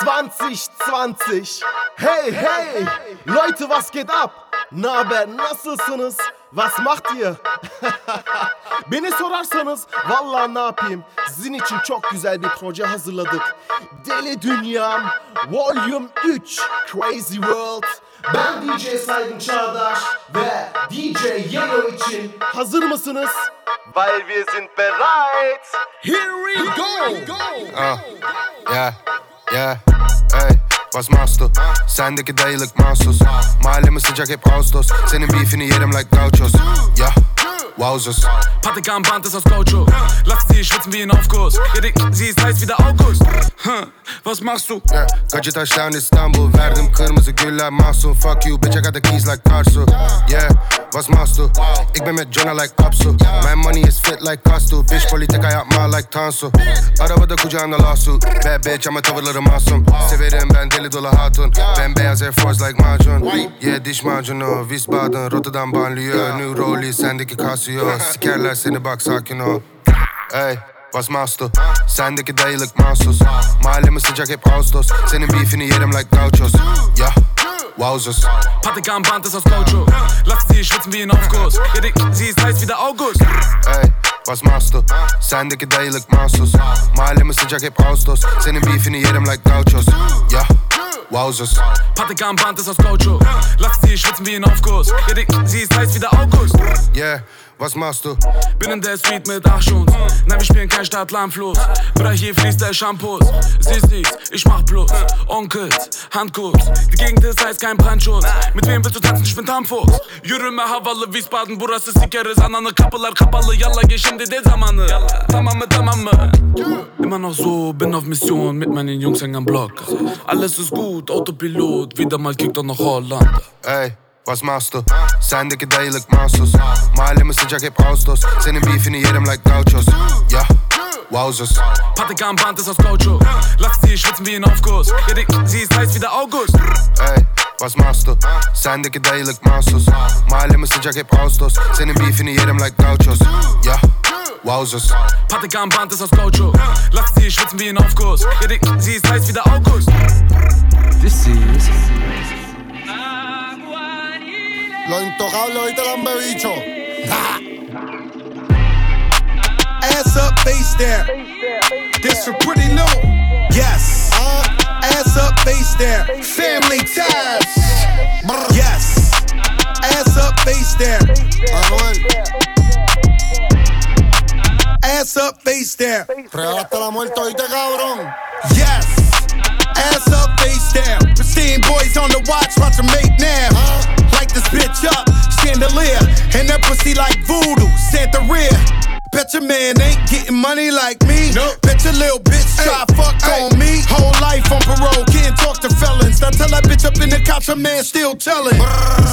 2020. Hey, hey, Leute, was geht ab? Na haber, nasılsınız? Was macht ihr? Beni sorarsanız vallahi ne yapayım? Sizin için çok güzel bir proje hazırladık. Deli Dünyam Volume 3 Crazy World. Ben DJ Saygın Çağdaş ve DJ Yellow için hazır mısınız? Weil wir sind bereit. Here we go. Uh, yeah, yeah, ey Was machst du? Sendeki dayılık mahsus. Mahallemiz sıcak hep Ağustos. Senin beefini yerim like gauchos. Yeah, wowzers Patagon Band ist aus Gaucho. Lass sie schwitzen wie ein Aufguss. Ja, Dick, sie ist heiß wie der August. Was machst du? yeah. Gacı İstanbul Verdim kırmızı güller mahzun Fuck you bitch I got the keys like Karsu Yeah, was machst du? Ik ben met Jonah like Apsu My money is fit like Kastu Bitch politika yapma like Tansu Arabada kucağında lawsuit Bad bitch ama tavırları masum Severim ben deli dolu hatun Ben beyaz Air Force like macun Yeah diş macunu Wiesbaden Rotterdam banliyö New Rollie sendeki Casio Sikerler seni bak sakin ol Ey Was machst du? Sendeki dayılık mahsus Mahallemiz sıcak hep Ağustos Senin beefini yerim like gauchos Yeah, wowzers Patagon Band ist aus Gaucho. Lass sie schwitzen wie ein Aufguss. Dick, sie ist heiß wie der August. Ey, was machst du? Sendeki dayılık mahsus Mahallemiz sıcak hep Ağustos Senin beefini yerim like gauchos Yeah, wowzers Patagon Band ist aus Gaucho. Lass sie schwitzen wie ein Aufguss. Ja, Dick, sie ist heiß wie der August. Yeah, was machst du? Bin in der Suite mit Achschons. Nein, wir spielen kein Stadtlandfluss. Bruder, hier fließt der Shampoos. Sie sieht, ich mach plus. Onkels, Handkuss. Die Gegend ist heiß, kein Brandschutz. Mit wem willst du tanzen? Ich bin Tamfuchs. Yürüme havalı Wiesbaden. Burası sikeriz. Ananı kapılar kapalı. Yalla geh şimdi de zamanı. Tamam mı, tamam mı? Immer noch so, bin auf Mission mit meinen Jungs eng am Block. Alles ist gut, Autopilot. Wieder mal kickt er nach Holland. Ey, was machst du? Sendeki dayılık mahsus Mahallemiz sıcak hep Ağustos Senin beefini yerim like gauchos Yeah, wowzers Patagon Band ist aus Gaucho. Lass sie schwitzen wie ein Aufguss. Dick, sie ist heiß wie der August. Ey, was machst du? Sendeki dayılık mahsus Mahallemiz sıcak hep Ağustos Senin beefini yerim like gauchos Yeah, wowzers Patagon Band ist aus Gaucho. Lass sie schwitzen wie ein Aufguss. Dick, sie ist heiß wie der August. This is Lo intocable, ahorita lo han bebicho. Ass up, face down. This for pretty new. Yes. Uh. Ass up, face down. Family ties. Yes. Ass up, face down. Ass up, face down. regalaste la muerte, oíste, cabrón. Yes. Ass up, face down. Pristine boys on the watch, watch them make now. Uh. Light this bitch up, chandelier. And that pussy like voodoo, Santa rear. Bet your man ain't getting money like me. Nope. Bet your little bitch try fuck on me. Whole life on parole, can't talk to felons. Now tell that bitch up in the couch, her man still telling.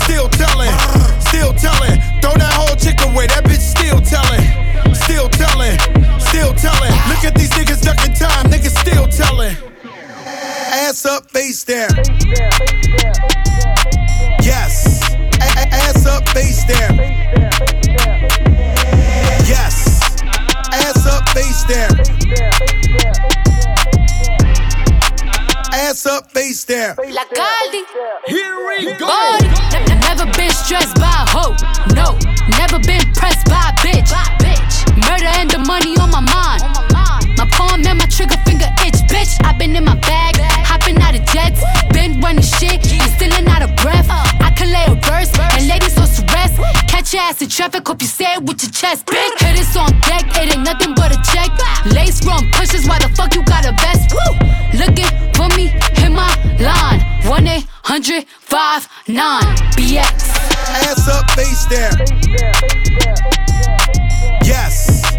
Still telling, still telling. Throw that whole chick away, that bitch still telling. Still telling, still telling. Look at these niggas ducking time, niggas still telling. Ass up, face down. Yes. A- a- ass up, face down. Yes. Ass up, face down. Ass up, face down. La Caldi. Here we go. Body. Ne- ne- Never been stressed by a hoe. No. Never been pressed by a bitch. Murder and the money on my mind. My palm and my trigger finger itch, bitch. i been in my bag, hopping out of jets. Been running shit, and stealing out of breath. I can lay a verse, and ladies to rest. Catch your ass in traffic, hope you say it with your chest, bitch. Hit this on deck, it ain't nothing but a check. Lace run pushes, why the fuck you got a vest? Woo! Looking for me, hit my line. 1 800 59 BX. Ass up, face down. Yes.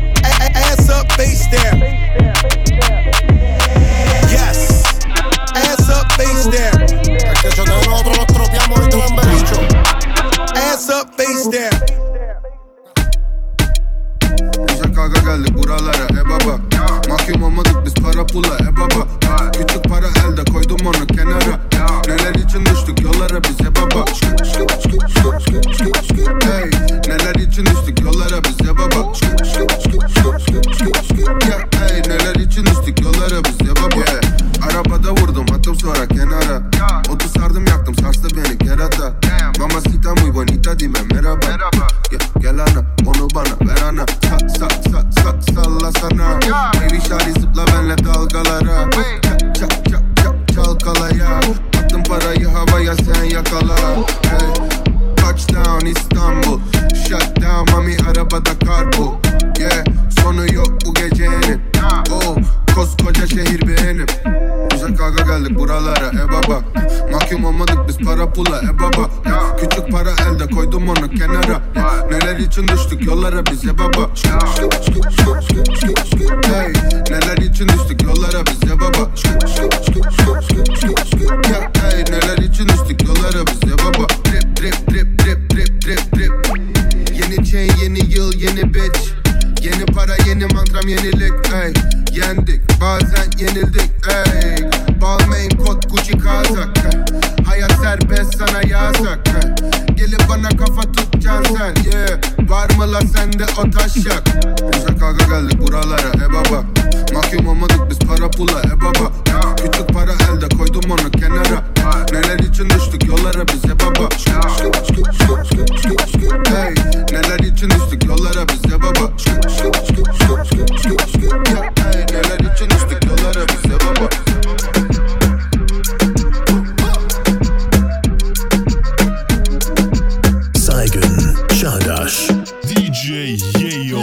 Yeyo.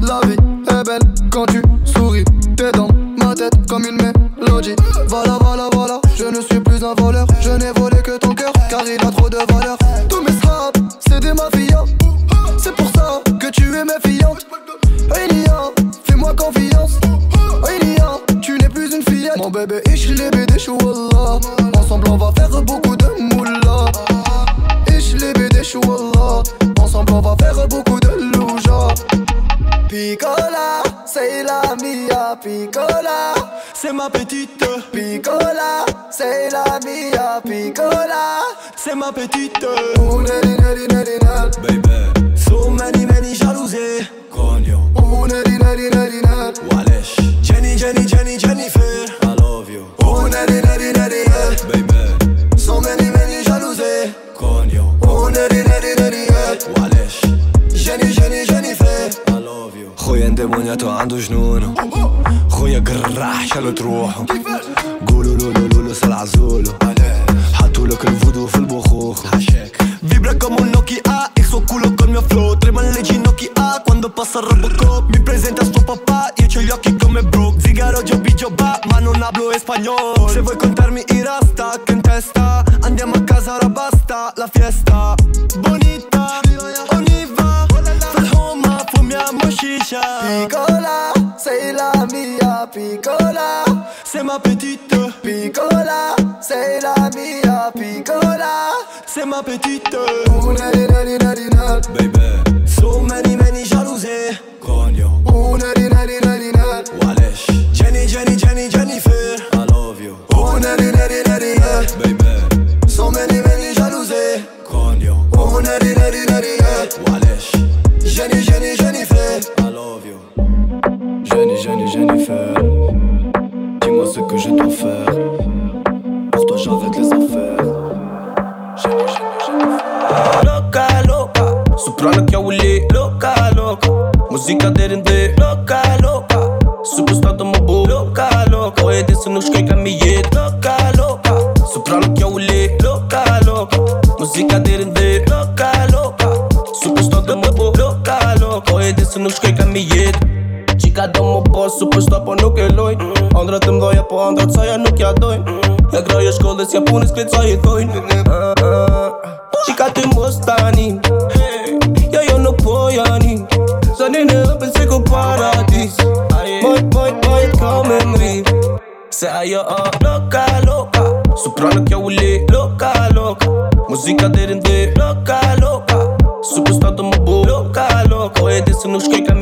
La vie est belle quand tu souris. T'es dans ma tête comme une mélodie. Voilà, voilà, voilà. Je ne suis plus un voleur. Je n'ai volé que ton cœur car il a trop de valeur. Tous mes straps, c'est des mafias. C'est pour ça que tu es méfiante. Elia, fais-moi confiance. Elia, tu n'es plus une fillette. Mon bébé, ich liebe dich, wallah. Ensemble, on va faire beaucoup de moula. Ich liebe dich, wallah. Ensemble, on va faire beaucoup de louja. Piccola, c'est la mia piccola. C'est ma petite piccola, c'est la mia piccola. C'est ma petite. Oh, neri, neri, neri. Baby. So many, many jalousies. Cogno. Oh, neri, neri, neri, neri. Walesh. Jenny, Jenny, Jenny, Jennifer. I love you. Oh, neri, neri, neri. Baby. So many, many jalousies. Cogno. Oh, neri, neri, neri. Walesh. Jenny, Jenny, Jennifer. I love you. خويا اندمونياتو عنده جنونه خويا قراح شالت روحه قولوا لولو لولو سلع زولو حطوا لك الفودو في البخوخ Vibra como un Nokia, ex suo culo col mio flow Trema le ginocchia quando passa il Robocop Mi presenta suo papà, io c'ho gli occhi come Brooke Zigaro, Joby, Joba, ma non hablo espagnolo Se vuoi contarmi i rasta, che in testa Andiamo a casa, ora basta, la fiesta Bonita, ogni va mia mochisha Picola, sei la mia piccola C'est ma petite. Picola, c'est la mia piccola C'est ma petite. Una di Baby. So many many jalousé Cogno Una di nadi nadi Jenny Jenny Jenny Jennifer. I love you. Una di Baby. So many many jalousé Cogno Una di nadi nadi nad Walesh. Jenny Jenny, Jenny, Jennifer. Dis-moi ce que je dois faire. Pour toi j'arrête les affaires. Jenny, Jenny, Jennifer. Loca, loca. Soprano que é o Lee Loca, loca. Música derinde Loca, loca. Superstar do Mabu Loca, loca. O Edison nos que caminhei superstar på nuk e loj. Andra të mdoja po andra të saja nuk ja dojnë E graja shkollës ja punës kretë sa i thojnë ah. Chica ty mos tani? Hey. Ja jo nuk po jani. Zani në ëpën se ku paradis. Moj, moj, moj, ka me mri. Se ajo o loka, loka. Soprano kjo u li Loka, loka. Muzika deri ndi Loka, loka. Superstar të më bu Loka, loka. O e di se nuk shkoj ka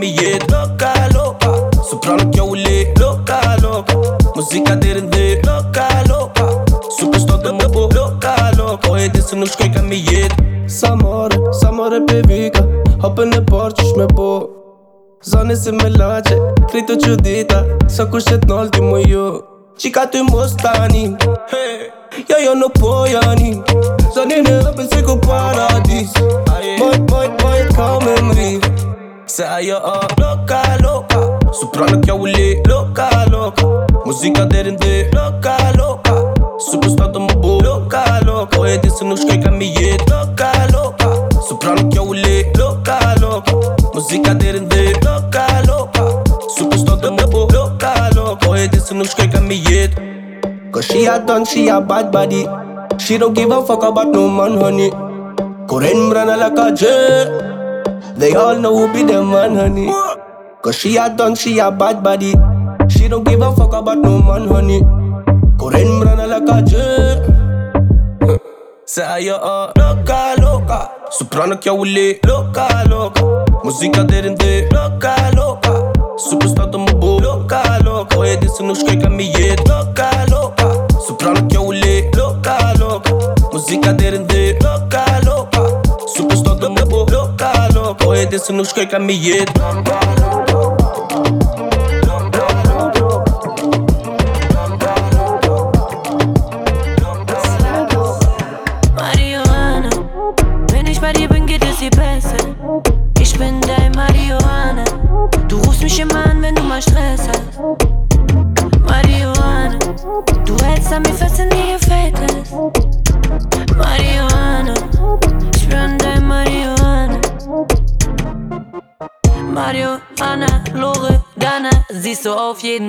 Muzika deri ndi Loka, loka. Superstar të më bu. Loka, loka. O e di se nuk shkoj ka mi jet Sa more, sa more pe vika. Hopën e parë qysh me bo Zani si me lache, krejtë të qudita Sa kur shet nalë ti më ju Qika ty mos tani. Hey. Ja jo nuk po jani. Zani në hëpën si ku paradis. Moj, moj, moj, ka me mri. Se ajo o loka, loka Soprano kjo u li Loka, loka Muzika deri ndi Loka, loka Superstar më bu Loka, loka O e di se nuk shkoj ka mi jet Loka, loka Soprano Loka, loka Muzika deri ndi Loka, loka Superstar më bu Loka, loka O e di se nuk shkoj. Cause she a done, she a bad body. She don't give a fuck about no man, honey. Koren brana like a jet. They all know who be the man, honey. Cause she a done, she a bad body. She don't give a fuck about no man, honey. Corren brana like a jet. Say jag är loka, loka Soprano que jag vill loka, loka Musika där inte loka, loka Superstar de bo loka, loka Och är det så nu ska jag mig loka, loka Soprano que jag vill loka, loka Musika där inte loka, loka Superstar de bo loka, loka Och är det så nu ska jag mig loka, loka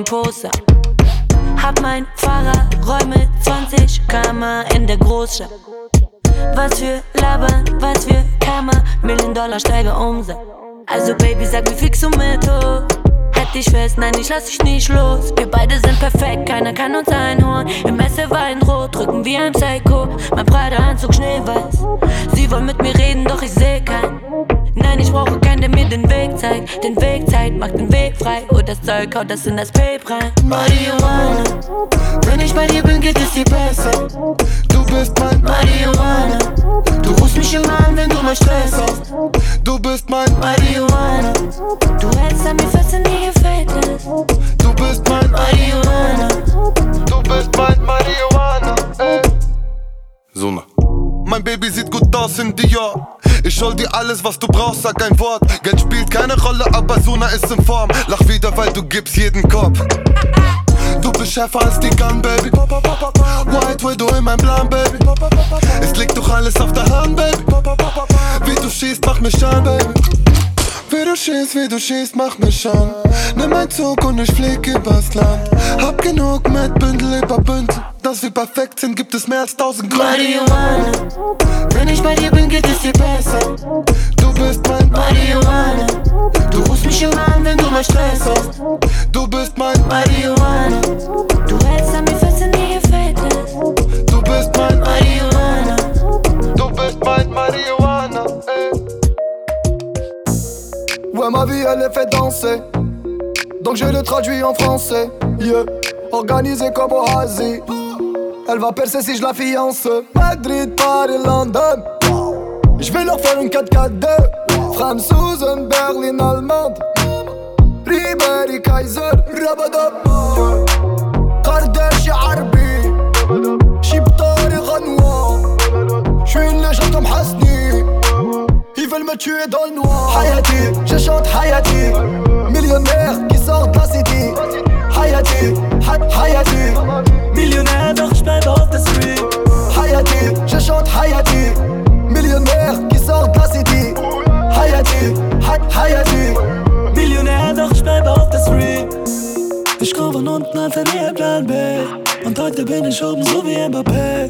Poster. Hab mein Fahrer, Räume 20 Kammer in der Großstadt. Was für Labern, was für Kammer, Million Dollar steige Umsatz. Also Baby, sag mir fix und mit hoch. Halt dich fest, nein, ich lass dich nicht los. Wir beide sind perfekt, keiner kann uns einholen. Im Messe Weinrot, drücken wie ein Psycho. Mein Prada-Anzug schneeweiß. Sie wollen mit mir reden, doch ich seh keinen. Den Weg zeigt. Den Weg zeigt, macht den Weg frei. Und das Zeug haut das in das Pape rein. Marihuana, wenn ich bei dir bin, geht es dir besser. Du bist mein Marihuana, du rufst mich immer an, wenn du mal Stress hast. Du bist mein Marihuana, du hältst an mir fest und dir gefällt es. Du bist mein Marihuana, Du bist mein Marihuana, ey. Zona. Mein Baby sieht gut aus in Dior. Ich hol dir alles, was du brauchst, sag ein Wort. Geld spielt keine Rolle, aber Suna ist in Form. Lach wieder, weil du gibst jeden Kopf. Du bist schärfer als die Gun, Baby. White Widow in meinem Plan, Baby. Es liegt doch alles auf der Hand, Baby. Wie du schießt, mach mich an, Baby. Wie du schießt, wie du schießt, mach mich an. Nimm ein Zug und ich flieg übers Land. Hab genug mit Bündel über Bündel. Dass wir perfekt sind, gibt es mehr als tausend Gründe. Marihuana, wenn ich bei dir bin, geht es dir besser. Du bist mein Marihuana, du rufst mich immer an, wenn du mal Stress hast. Du bist mein Marihuana, du hältst an mir fest und dir gefällt es. Du bist mein Marihuana, ma vie elle est fait danser. Donc je le traduis en français. Yeah, organisé comme Hazi. Elle va percer si je la fiance. Madrid, Paris, London. Je vais leur faire une 4-4-2. Franzosen, Berlin, Allemande. Ribéry, Kaiser, Rabadab. Kardashian, Arbi. Chiptari, Renoir. J'suis une légende comme Hasni. Me tuer dans le noir. Hayati, je chante Hayati. Millionnaire qui sort de la city. Hayati, Ha- Hayati. Millionär, doch ich auf der Street. Hayati, je chante Hayati. Millionnaire qui sort de la city. Hayati, Ha- Hayati. Millionär, doch ich auf der Street. Ich komm von unten an für ihr Plan B. Und heute bin ich oben so wie Mbappé.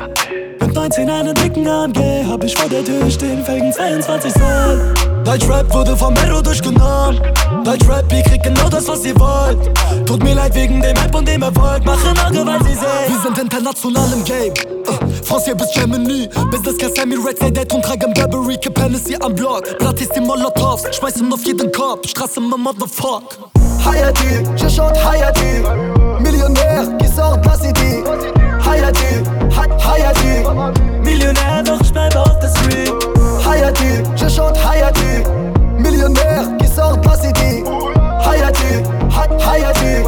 Mit 19 einer dicken AMG hab ich vor der Tür stehen, Felgen 22 Zoll. Deutschrap wurde vom Mero durchgenommen. Deutschrap, ihr kriegt genau das, was ihr wollt. Tut mir leid wegen dem Hype und dem Erfolg. Machen Auge, weil sie sehen. Wir sind international im Game. Uh, France bis Germany. Business Class, Sammy Red, say Date und tragen Burberry. Kip Hennessy am Block. Gratis die Molotovs. Schmeißen auf jeden Kopf. Straße, Motherfuck. Hayati, je chante Hayati. Millionnaire qui sort de la city. Hayati, Ha- Hayati. Doch ich bleibe auf der Street. Hayati, je chante Hayati. Millionnaire qui sort de la city. Hayati, Ha- Hayati.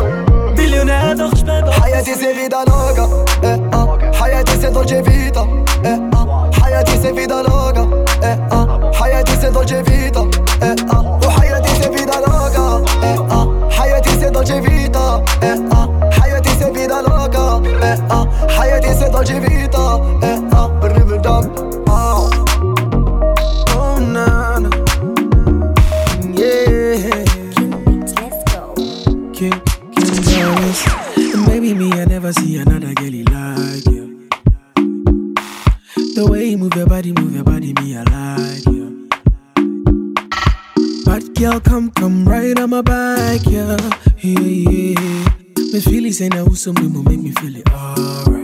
Ich bleibe auf der Hayati c'est vida loca. Eh, ah. Hayati c'est dolce vita. Eh, ah. Hayati c'est vida loca. Eh, ah. Hayati c'est dolce vita. Eh, ah. Dolce vita. Oh, na, na. Yeah. King. And maybe me, I never see another girlie like you. The way you move your body, move your body, me, I like you. Bad girl, come, come right on my back, yeah, yeah, yeah. Me feel it, saying who's some will make me feel it alright,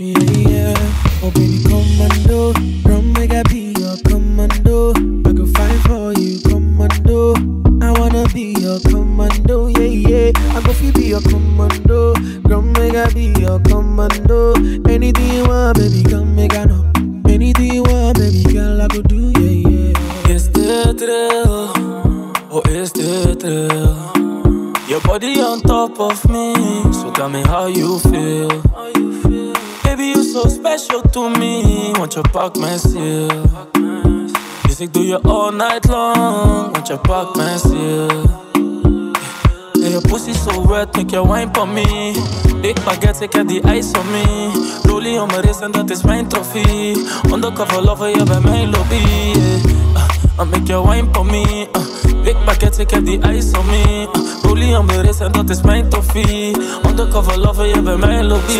yeah, yeah. Oh baby, commando, come make I be your commando. I go fight for you, commando. I wanna be your commando, yeah, yeah. I go feel be your commando, come make I be your commando. Anything you want, baby, come make I know. Anything you want, baby girl, I go do, yeah, yeah. Is dit real? Or is dit real? Your body on top of me, so tell me how you feel. You so special to me, want je pak mijn ziel. Dus ik doe je all night long, want je pak mijn ziel. Yeah, your pussy so wet, make your wine for me. Dik baguette, ik heb die ice on me. Rollie om mijn wrist en dat is mijn trofee. Undercover lover, bij mijn lobby. Yeah. Uh, make your wine for me. Uh, big baguette, ik heb die ijs on me. Rollie om mijn wrist en dat is mijn trofee. Undercover lover, je bij mijn lobby.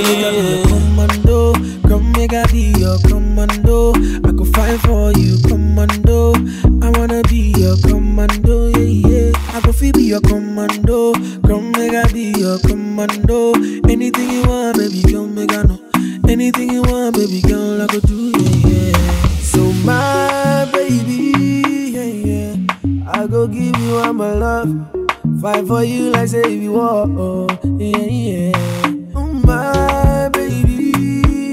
Commando, come make be your commando. I go fight for you, commando. I wanna be your commando, yeah, yeah. I go feel be your commando. Come make be your commando. Anything you want, baby, come make I know. Anything you want, baby, girl, I go do, yeah, yeah. So my go give you all my love. Fight for you like say you want, oh, yeah, yeah. Oh, my baby,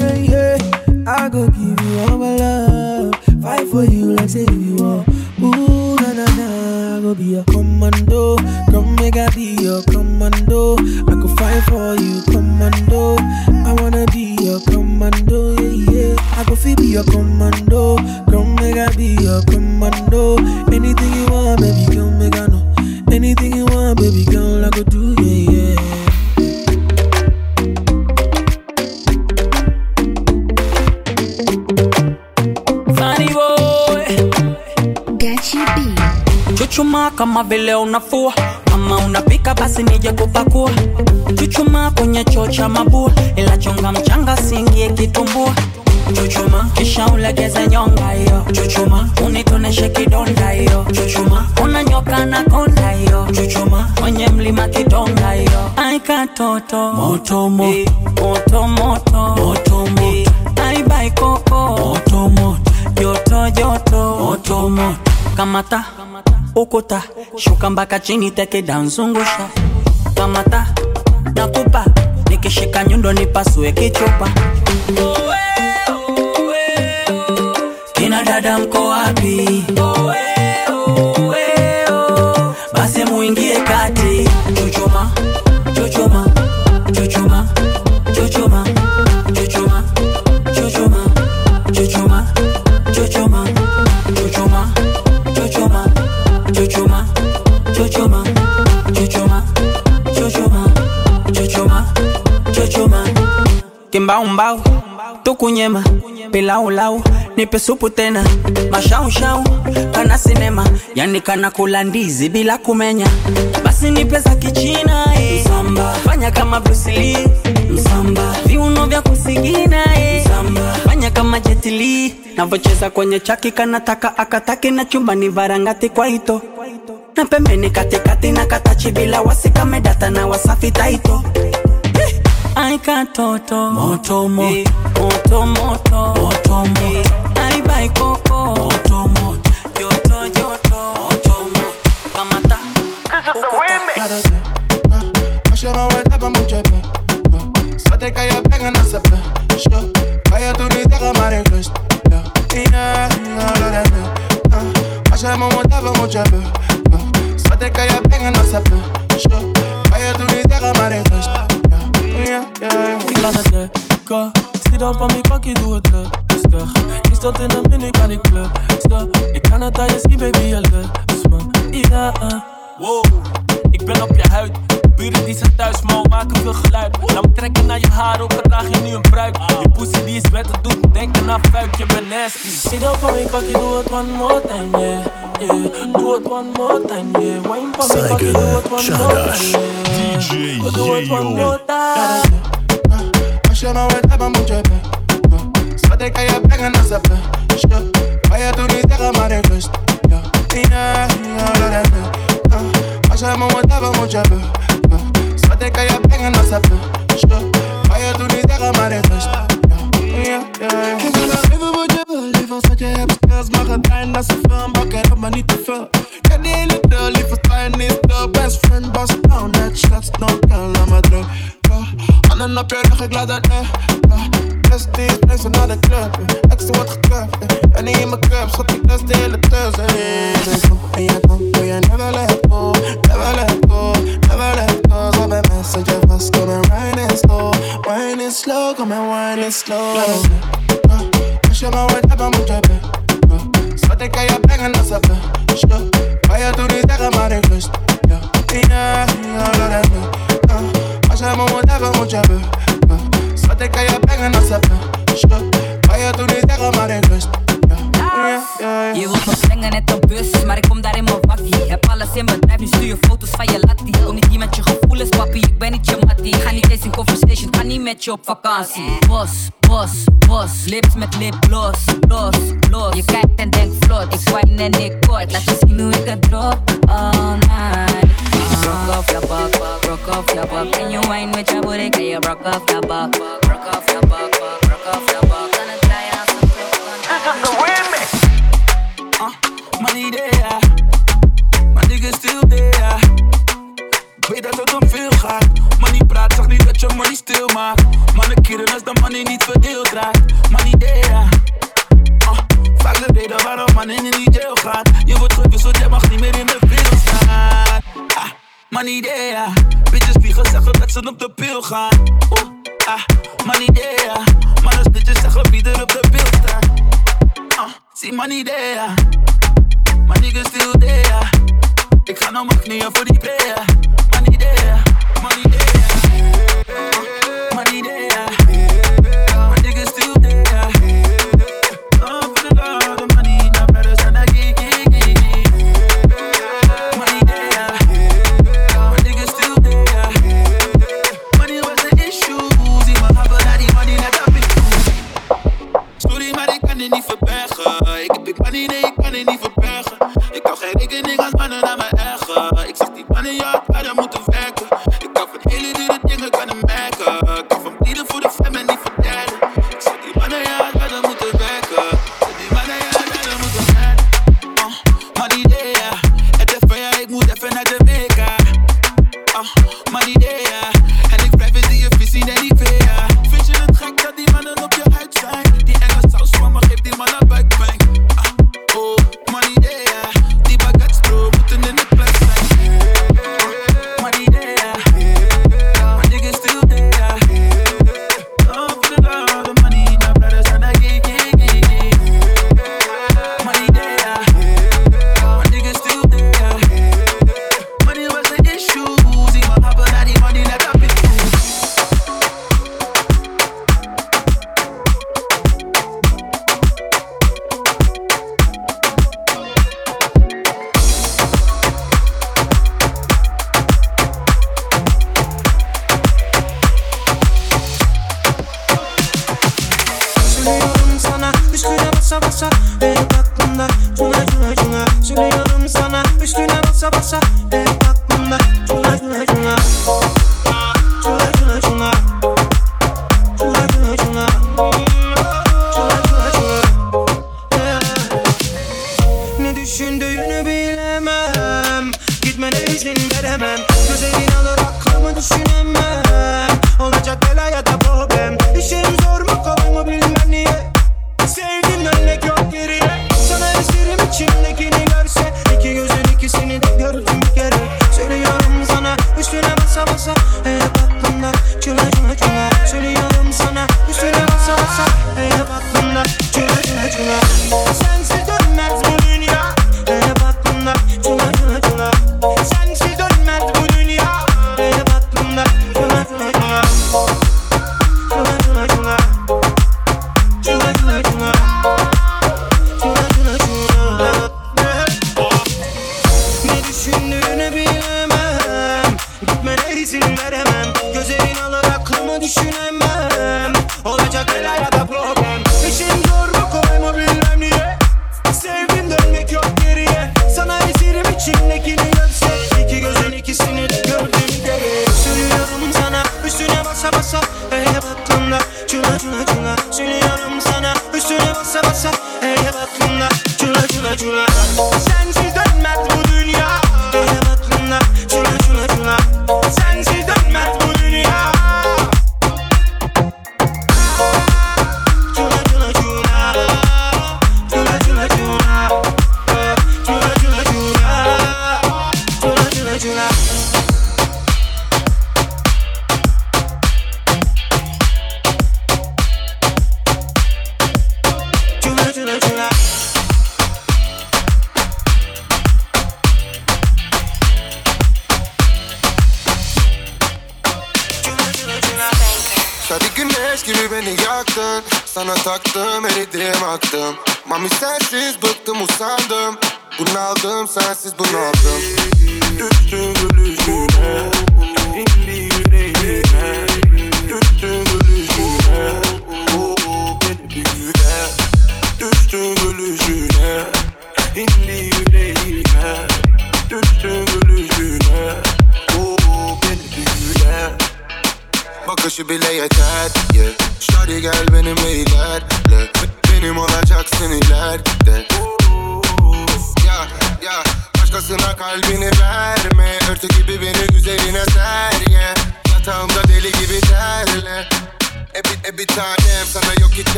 yeah, yeah. I go give you all my love. Fight for you like say you want. Ooh, na na na, I go be your commando. Come make I be your commando. I go fight for you, commando. I wanna be your commando, yeah, yeah. I go feel be your commando. Come make I be your commando. Anything you want, baby, come make I know. Anything you want, baby girl, I go do, yeah, yeah. Funny boy. Gachi B. Chuchuma kama vile unafua kama unapika basi nije kupakua chuchuma kwenye choo cha mabua ila chonga mchanga singie kitumbua chuchuma. Kisha ulegeze nyonga hiyo. Chuchuma. Unitoneshe kidonda hiyo. Chuchuma. Una nyoka na konda hiyo. Chuchuma. Mwenye mlima kidonga hiyo. Aikatoto moto moto moto. Moto moto moto aibaikoko moto moto joto joto. Moto moto kamata. Ukuta shuka mpaka chini tekida nzungusha kamata. Nakupa nikishika nyundo nipasue kichupa akina dada mko wapi? Basi muingie kati. Chochoma, chochoma, chochoma, chochoma, chochoma, chochoma, chochoma, chochoma, chochoma, chochoma, chochoma, chochoma, chochoma, chochoma, chochoma, chochoma, tukunyema pilau lau nipe supu tena. Mashaushau kana sinema. Yani kana kula ndizi bila kumenya. Basi nipe za kichina eh. fanya kama brusili msamba. Viuno vya kusigina eh. fanya kama jetili navocheza kwenye chaki kanataka akataki na chumbani varangati kwa ito. Na pembeni katikati na katachi bila wasikamedata na wasafi taito I can't toto. Eh, moto moto moto. Moto moto eh, moto aibai koko. Moto moto joto joto moto moto kamata. This is the remix. Mashama wetaka mchepe Sote kaya penga na sepe Sure. Kaya tunitaka mare Christ Yeah, yeah, yeah, yeah. Mashama wetaka mchepe Sote kaya penga na sepe Sure. Kaya tunitaka mare Christ yeah, Ik laat het lekker. Zie dan van mijn pakje, doe het rustig. Je stond in de menu, kan ik. Ik kan het aan je zien, baby, je lust me. Ja, uh. Wow, ik ben op je huid. Buren die zijn thuis, maar maken veel geluid. Laat me trekken naar je haar, ook al draag je nu een pruik. Je pussy die is wet, het doet me denken aan fuik, je bent nasty. Zie dan van mijn pakje, doe het one more time, yeah. yeah. Doe het one more time, yeah. Wine van mijn pakje, doe het one more time, yeah. DJ Doe het one more time. Siema łetaba mu ciebie Spotyka ja biega na zapę Moja tu nie zdechła Mary Christ Yeah, yeah, la, la, la Marzę mu łetaba mu ciebie Spotyka ja biega na zapę Moja tu nie zdechła Mary Christ Yeah, yeah, yeah. Liever, zat je hebt skills Maar gedaan als een film, bak het maar niet te veel Ken die hele drill, liever zijn is de best friend. Bust down, that shots, no kill, laat me druk Handen op je rug, ik laat dat neer. Prestige, mensen naar de club. Eh. Extra wordt gekleurd. Eh. En niet in mijn club, schat ik dus de hele tussen. Eh. En je komt, doe je never let go. Never let go, never let go. Zo mij zit je vast, kom en wine it slow. Wine it slow, kom en wine it slow. Als je maar wat hebben, moet je bellen. Schat ik kan je brengen naar ze busje. Kan je toen niet zeggen, maar ik lust ja. Ja, ja, ja, ja, Als je me hebben, moet je bellen. Schat ik kan je brengen ze. Kan je toen niet zeggen, maar ik lust Je wilt me brengen net een bus, maar ik kom daar in mijn wakkie. Heb alles in bedrijf, nu stuur je foto's van je lattie. Kom niet hier met je gevoelens, papi, ik ben niet je mattie. Ga niet eens in conversation, ga niet met je op vakantie. Bos, bos, bos, lips met lip, los, los, los. Je kijkt en denkt vlot, ik wine en ik kort. Laat je zien hoe ik het drop, all night. Rock off your buck, rock off your buck. En je wine met je booty, rock off your buck. Rock off your buck, rock off your buck. Money there, my niggas still there. Ik weet dat het om veel gaat. Money praat, zag niet dat je money stil maakt. Mannen keren als de money niet verdeeld raakt. Money there. Uh, vaak de reden waarom mannen in die jail gaat. Je wordt gewisseld, jij mag niet meer in de wereld staan. Ah, money there. Bitches vliegen zeggen dat ze op de pil gaan. Oeh, ah, money there. Maar als bitches zeggen wie er op de beeld staat. Uh, see money there. My niggas still there. Ik ga naar mijn knieën voor die player. Money there, money there.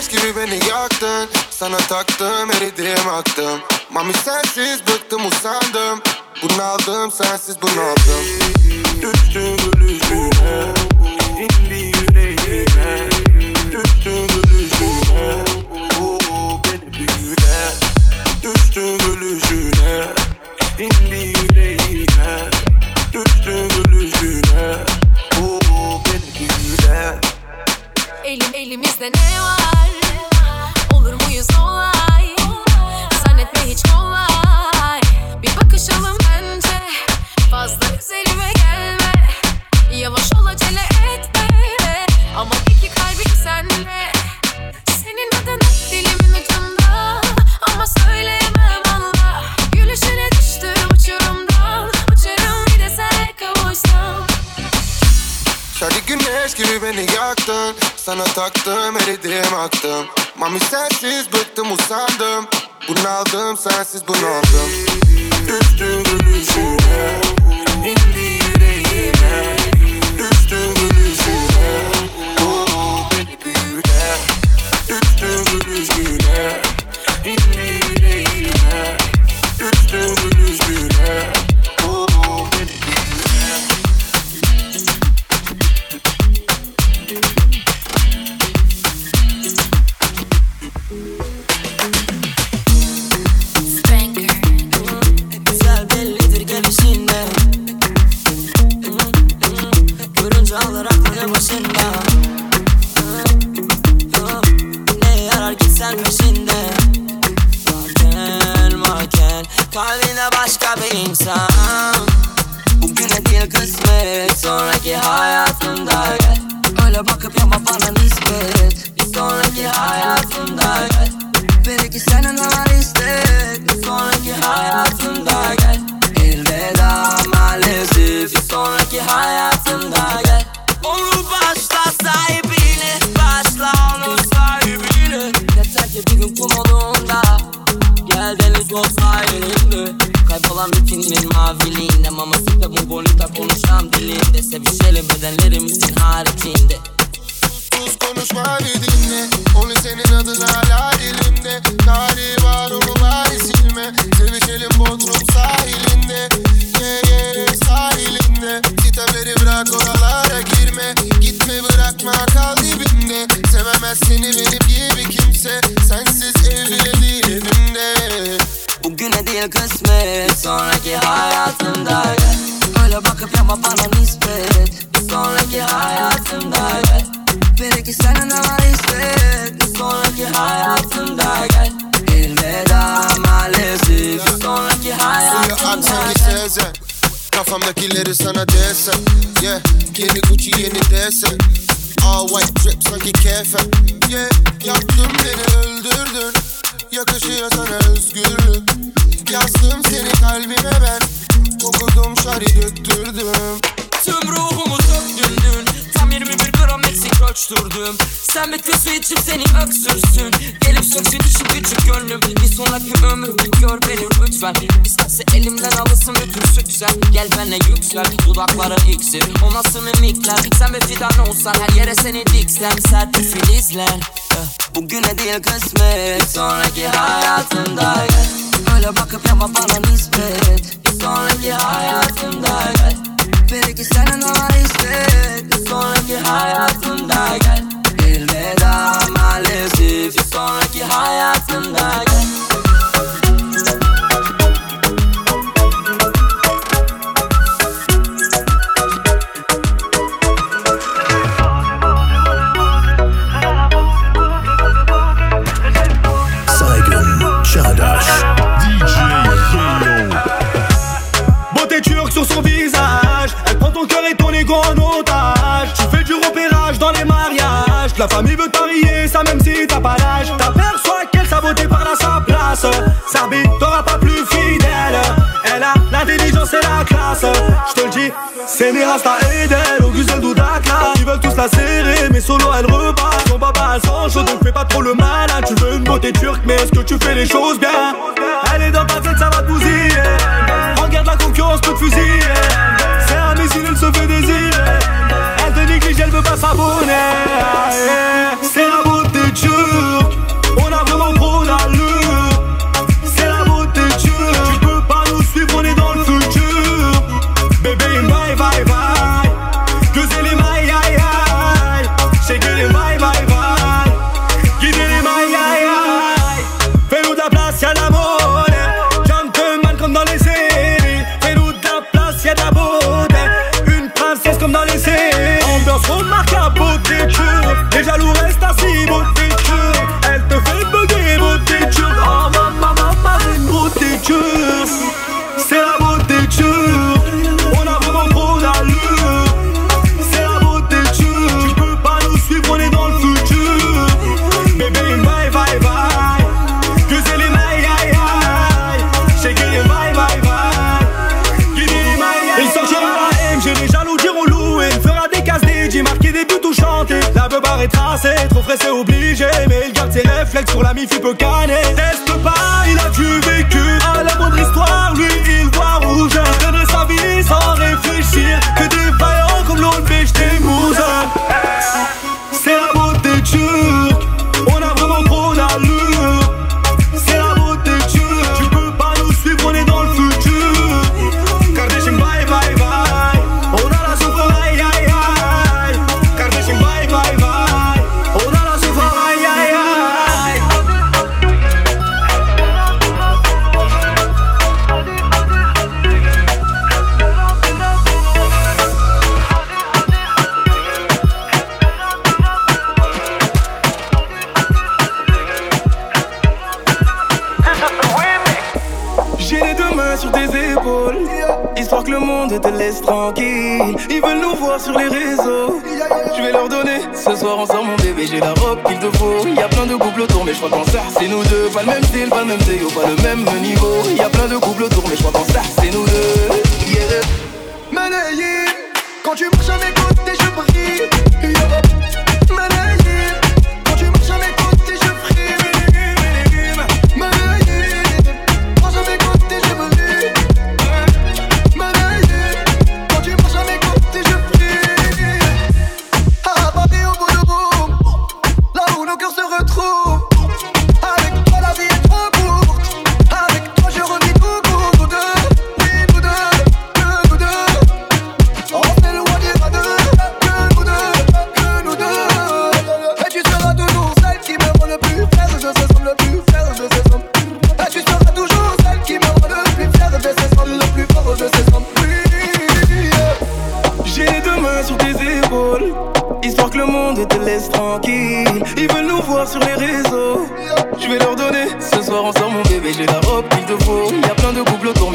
Güneş gibi beni yaktın. Sana taktım eridim aktım. Mami sensiz bıktım usandım. Bunaldım sensiz bunaldım. Düştün gülüşüne İndi yüreğime. Düştün gülüşüne Oo beni büyüle Düştün gülüşüne İndi yüreğime elim elimizde ne var? Olur muyuz olay? Zannetme hiç kolay. Bir bakışalım bence. Fazla üzerime gelme. Yavaş ol acele etme. Ama iki kalbim senle. Senin adın dilimin ucunda. Ama söyle. Güneş gibi beni yaktın. Sana taktım eridim aktım Mami sensiz bıktım usandım. Bunaldım sensiz bunu bunaldım Düştün gülüşüne İndi yüreğine Düştün gülüşüne Oo, oh, Beni büyüle Düştün gülüşüne İndi yüreğine Düştün gülüşüne Dudakların iksir O nasıl mimikler Sen bir fidan olsan her yere seni diksler Sert bir filizler eh, Bugüne değil kısmet. Sonraki hayatımda gel Öyle bakıp yapma bana nispet. Bir sonraki hayatımda eh. gel Belki senin ama istek Bir sonraki hayatımda gel Bir veda maalesef Bir sonraki hayatımda gel La famille veut t'enrier, ça même si t'as pas l'âge. T'aperçois qu'elle sabotée par la sa place. Sabi, t'auras pas plus fidèle. Elle a l'intelligence et la classe. J'te le dis, c'est Nirasta Edel, Augustin Doudaka. Ils veulent tous la serrer, mais solo elle repart. Son papa elle s'en donc fais pas trop le malin. Tu veux une beauté turque, mais est-ce que tu fais les choses bien? Elle est dans ta tête, ça va te bousiller. Regarde la concurrence peut te fusiller. C'est un missile, elle se fait désirer. Elle te néglige, elle veut pas s'abonner. bar tracé, trop frais c'est obligé. Mais il garde ses réflexes sur la mif, il peut canner Teste pas, il a dû vécu à la bonne histoire. Lui il voit rouge, il donnerait sa vie sans réfléchir. Que des vaillants comme l'on fait, j't'émouse C'est nous deux, pas le même style, pas le même déo, pas le même niveau. Y a plein de couples autour, mais je crois ça, c'est nous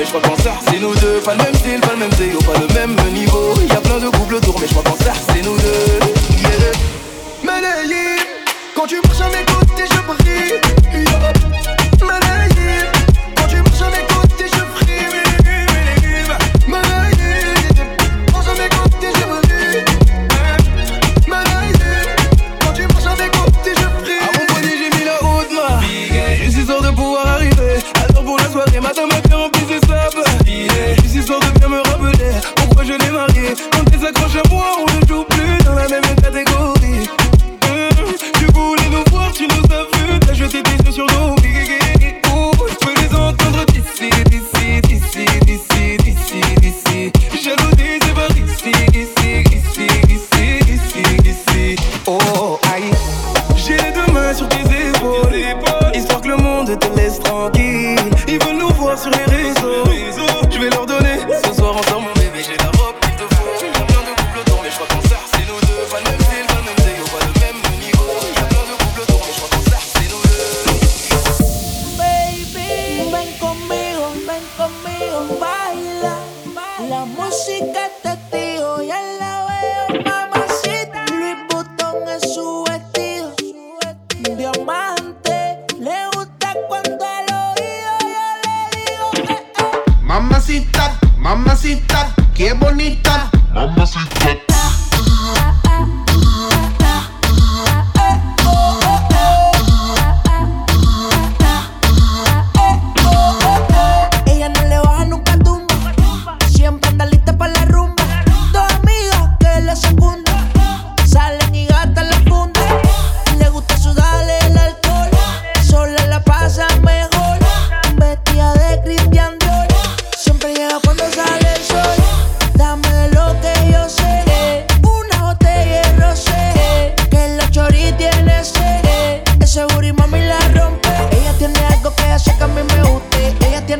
je crois qu'en ça, c'est nous deux, pas le même style, pas le même zéo, oh, pas le même menu.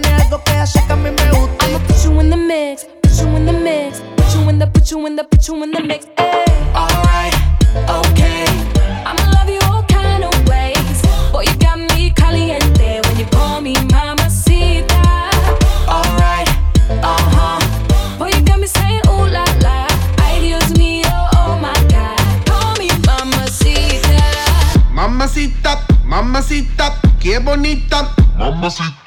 tiene algo que hace que a mí me gusta. I'ma put you in the mix, put you in the mix, put you in the, put you in the, put you in the mix. Ay. Alright, okay. I'ma love you all kind of ways. Boy, you got me caliente when you call me mamacita. Alright, uh huh. Boy, you got me saying ooh la la. Ay, mío, oh, oh my God. Call me mamacita. Mamacita, mamacita, qué bonita. Mamacita.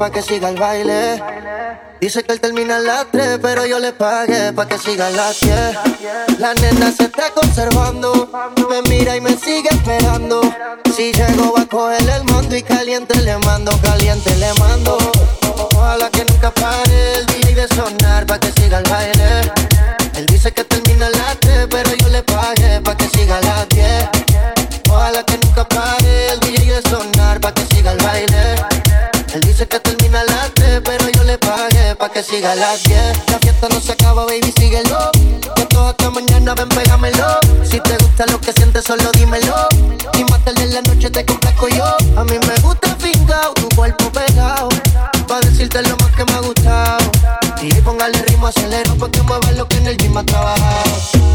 Pa' que siga el baile. Dice que él termina a las 3, pero yo le pagué pa' que siga a las 10. La nena se está conservando, siga las 10. La fiesta no se acaba, baby, síguelo. Que todo hasta mañana, ven, pégamelo. Si te gusta lo que sientes, solo dímelo. Y más tarde en la noche te complazco yo. A mí me gusta fingado, tu cuerpo pegado. Pa' decirte lo más que me ha gustado. Y póngale ritmo, acelero, porque mueve lo que en el gym ha trabajado.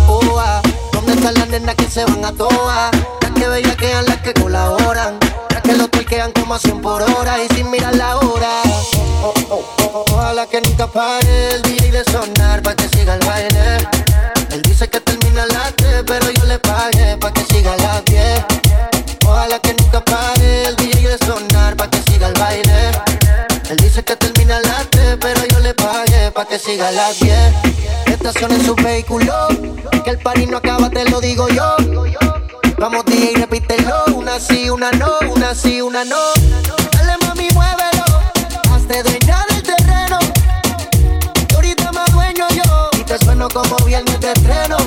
Oh, ah, ¿Dónde están las nenas que se van a todas? Las que bellaquean, las que colaboran. Las que lo tuerquean como a 100 por hora y sin mirar la hora. Oh, ojalá que nunca pare el DJ de sonar pa' que siga el baile. Él dice que termina a las 3, pero yo le pagué pa' que siga a las 10. Ojalá que nunca pare el DJ de sonar pa' que siga el baile. Él dice que termina a las 3, pero yo le pagué pa' que siga a las 10. Estaciona en su vehículo, que el party no acaba, te lo digo yo. Vamos DJ, repítelo, una sí, una no, una sí, una no. Y te sueno como viernes de estreno.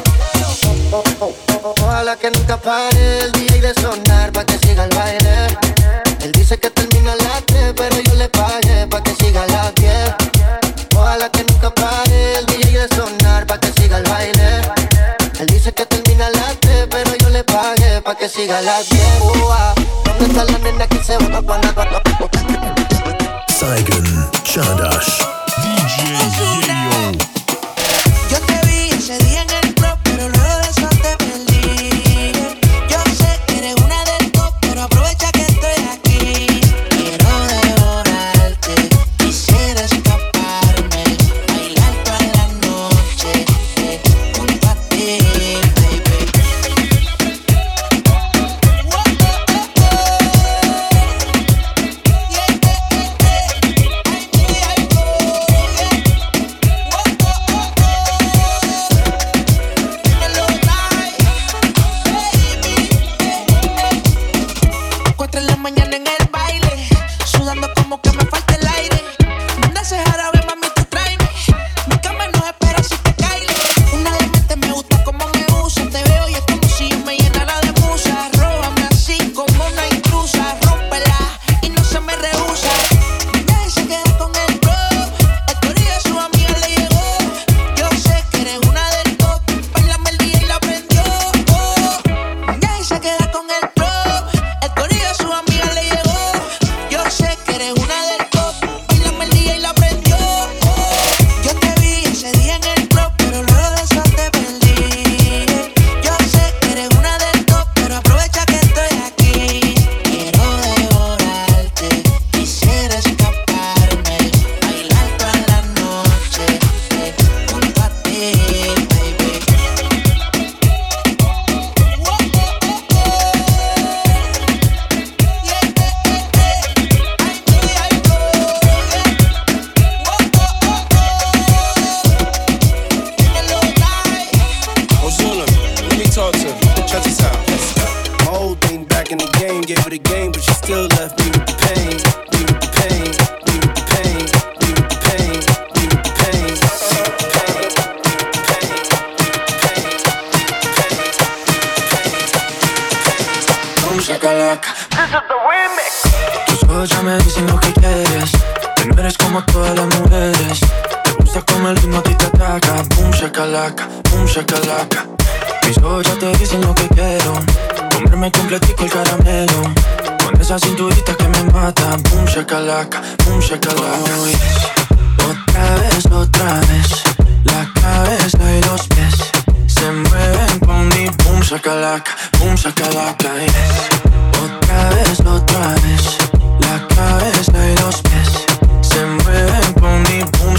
Ojalá que nunca pare el DJ de sonar pa' que siga el baile. Él dice que termina a las 3, pero yo le pagué pa' que siga a las 10. Ojalá que nunca pare el DJ de sonar pa' que siga el baile. Él dice que termina a las 3, pero yo le pagué pa' que siga a las 10. Oh, ah, ¿Dónde está la nena que se va pa' la Saigon Chadash. DJ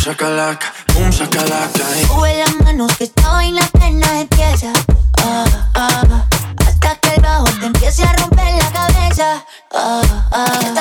mi boom shakalaka, yes. Sube las manos que esta vaina apenas empieza. Ah, ah, hasta que el bajo te empiece a romper la cabeza. Ah, ah,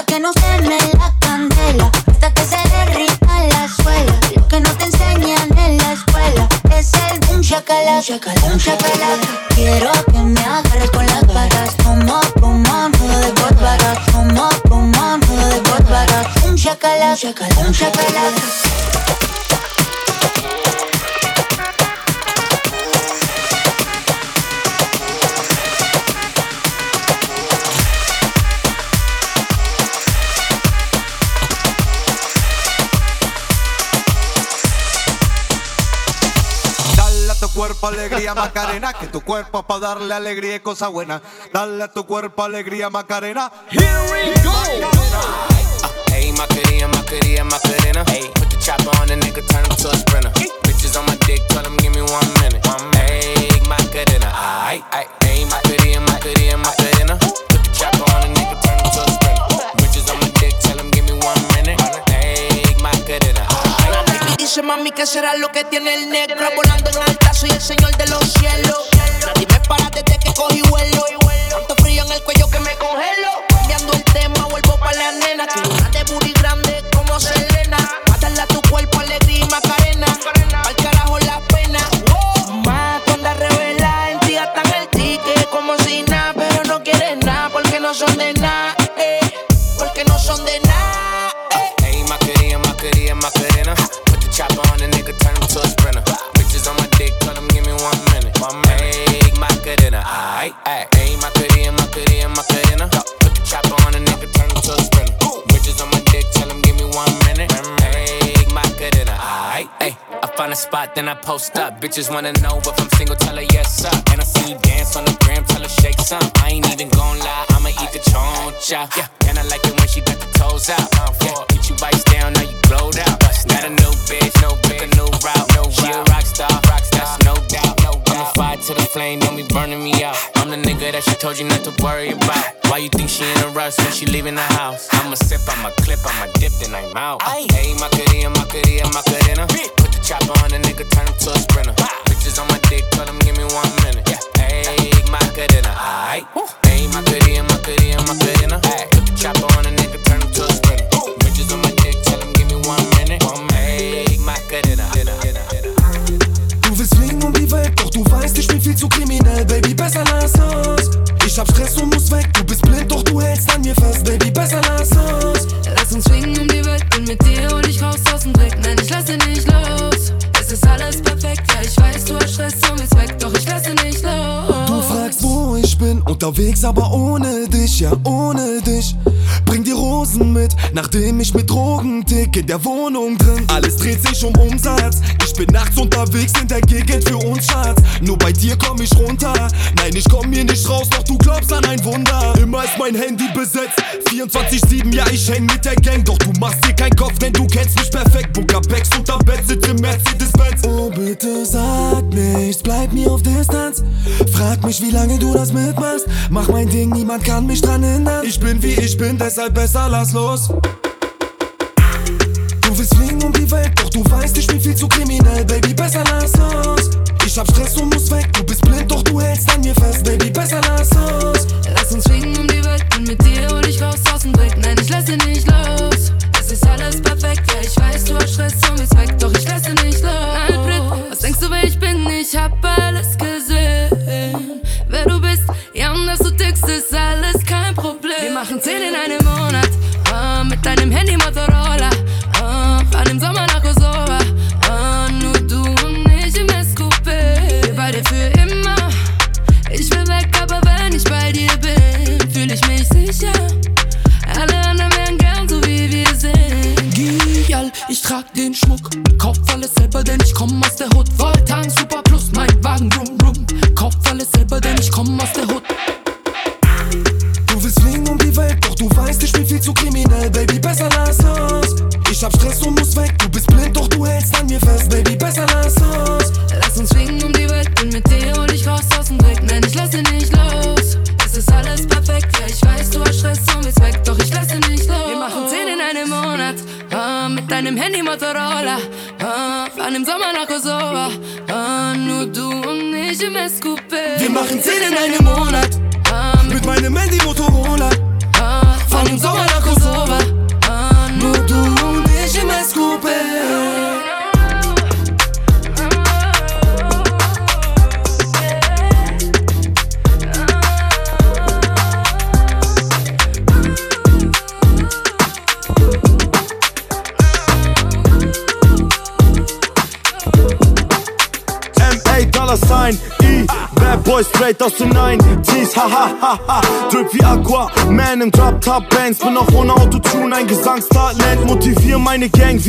alegría Macarena, que tu cuerpo para darle alegría y cosa buena. Dale a tu cuerpo alegría Macarena. Here we go. Hey, Macarena, Macarena, Macarena. Hey, put the chopper on the nigga, turn him to a sprinter. Bitches on my dick, tell him give me one minute. Hey, Macarena. Aight, aight. Hey, Macarena, Macarena, Macarena. Mami que será lo que tiene el negro Volando en alta, soy el señor de los cielos spot, then I post up. Bitches wanna know if I'm single, tell her yes up. And I see you dance on the gram, tell her shake some. I ain't even gon' lie, I'ma eat the choncha. Yeah, and I like it when she got the toes out. Uh, yeah, get you bites down, now you glowed out. Not a new bitch, no bitch, a new route. No she a rock star, rock star, that's no doubt. No doubt. I'm a fire to the flame, don't be burning me out. I'm the nigga that she told you not to worry about. Why you think she in a rush when she leaving the house? I'ma sip, I'ma clip, I'ma dip, then I'm out. Hey, Macarena, Macarena, Macarena. Put the chopper on the nigga, turn him to a sprinter. Bitches on my dick, tell him give me one minute. Hey, my Macarena, aight. Hey, Macarena, Macarena, Macarena. Put the chopper on the nigga, turn him to a sprinter. Bitches on my dick, tell him give me one minute. Hey, Macarena. Du fliegen um die Welt, doch du weißt, ich bin viel zu kriminell, Baby, besser lass uns. Ich hab Stress und muss weg, du bist blind, doch du hältst an mir fest, Baby, besser lass uns. Lass uns fliegen um die Welt, bin mit dir und ich raus aus dem Dreck. Nein, ich lasse nicht los. Es ist alles perfekt, ja, ich weiß, du hast Stress und willst weg, doch ich lasse nicht los. Fragst, wo ich bin, unterwegs, aber ohne dich, ja, ohne dich. Bring die Rosen mit, nachdem ich mit Drogen tick in der Wohnung drin. Alles dreht sich um Umsatz. Ich bin nachts unterwegs in der Gegend für uns, Schatz. Nur bei dir komm ich runter. Nein, ich komm hier nicht raus, doch du glaubst an ein Wunder. Immer ist mein Handy besetzt. 24-7, ja, ich häng mit der Gang. Doch du machst dir keinen Kopf, denn du kennst mich perfekt. Bunker Bags unterm Bett, sitze im Mercedes-Benz. Oh, bitte sag nichts, bleib mir auf Distanz. Frag mich, wie lange du das mitmachst. Mach mein Ding, niemand kann mich dran hindern. Ich bin wie ich bin, deshalb besser lass los. Du willst fliegen um die Welt, doch du weißt, ich bin viel zu kriminell, Baby, besser lass uns. Ich hab Stress und muss weg, du bist blind, doch du hältst an mir fest, Baby, besser lass uns. Lass uns fliegen um die Welt, bin mit dir und ich raus aus dem Dreck. Nein, ich lasse nicht los. Es ist alles perfekt, ja, ich weiß, du hast Stress und willst weg, doch ich lasse nicht los. Nein, Brit, was denkst du, wer ich bin? Ich hab alles gesehen. Text ist alles kein Problem. Wir machen 10 in einem Monat. Oh, mit deinem Handy Motorola. Ah, oh, fahren im Sommer nach Kosova. Oh, nur du und ich im Escoupé. Wir beide für immer. Ich will weg, aber wenn ich bei dir bin, fühle ich mich sicher. Alle anderen wären gern so wie wir sind. Gial, ich trag den Schmuck. Kauf alles selber, denn ich komm aus der Hood voll Tanks.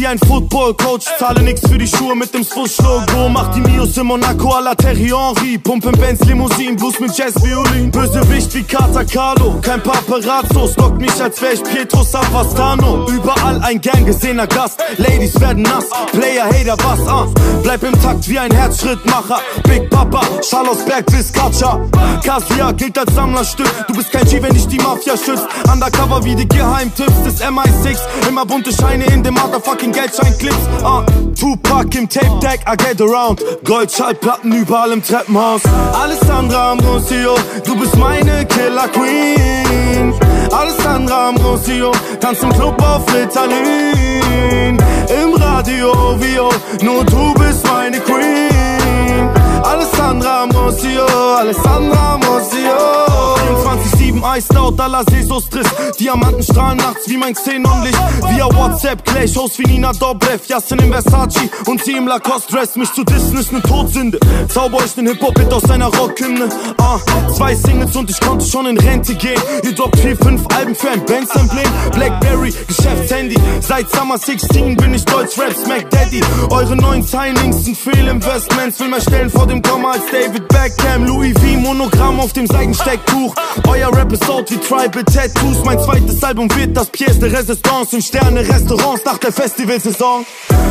Ein Football Coach Zahle nix für die Schuhe mit dem Swoosh Logo Mach die Mios in Monaco à la Terry Henry. Pumpen Benz Limousinen Blues mit Jazz Violin. Bösewicht wie Kata Carlo Kein Paparazzo. Stockt mich als wär ich Pietro Savastano. Überall ein gern gesehener Gast. Ladies werden nass Player Hater was ah Bleib im Takt wie ein Herzschrittmacher. Big Papa Schall aus Berg bis Katscha. Kasia gilt als Sammlerstück. Du bist kein G, wenn dich die Mafia schützt Undercover wie die Geheimtipps des MI6 Immer bunte Scheine in dem motherfucking Geldscheinclips. Ah, Tupac im Tape Deck, I get around Goldschallplatten überall im Treppenhaus. Alessandra Ambrosio, du bist meine Killer Queen. Alessandra Ambrosio, tanzt im Club auf Ritalin. Im Radio, Vio, nur du bist meine Queen. Alessandra Ambrosio, Alessandra Ambrosio 24-7 Iced out, alla Sesos-Triss Diamanten strahlen nachts wie mein Xenonlicht. Via WhatsApp, Clash, Host wie Nina Dobrev Yassin im Versace. Und sie im Lacoste-Dress Mich zu dissen ist ne Todsünde. Zauber euch den Hip-Hop-Hit aus einer Rockhymne. Ah, Zwei Singles und ich konnte schon in Rente gehen. Ihr droppt vier, fünf Alben für ein Bands-Emblem Blackberry, Geschäftshandy. Seit Summer 16 bin ich Deutsch Rap Smack Daddy. Eure neuen Signings sind Fehlinvestments Will mehr stellen vor dem Komma als David Beckham. Louis V, Monogramm auf dem Seidenstecktuch. Euer Rap ist out wie Tribal Tattoos. Mein zweites Album wird das Pièce de Resistance In Sterne-Restaurants nach der Festivalsaison.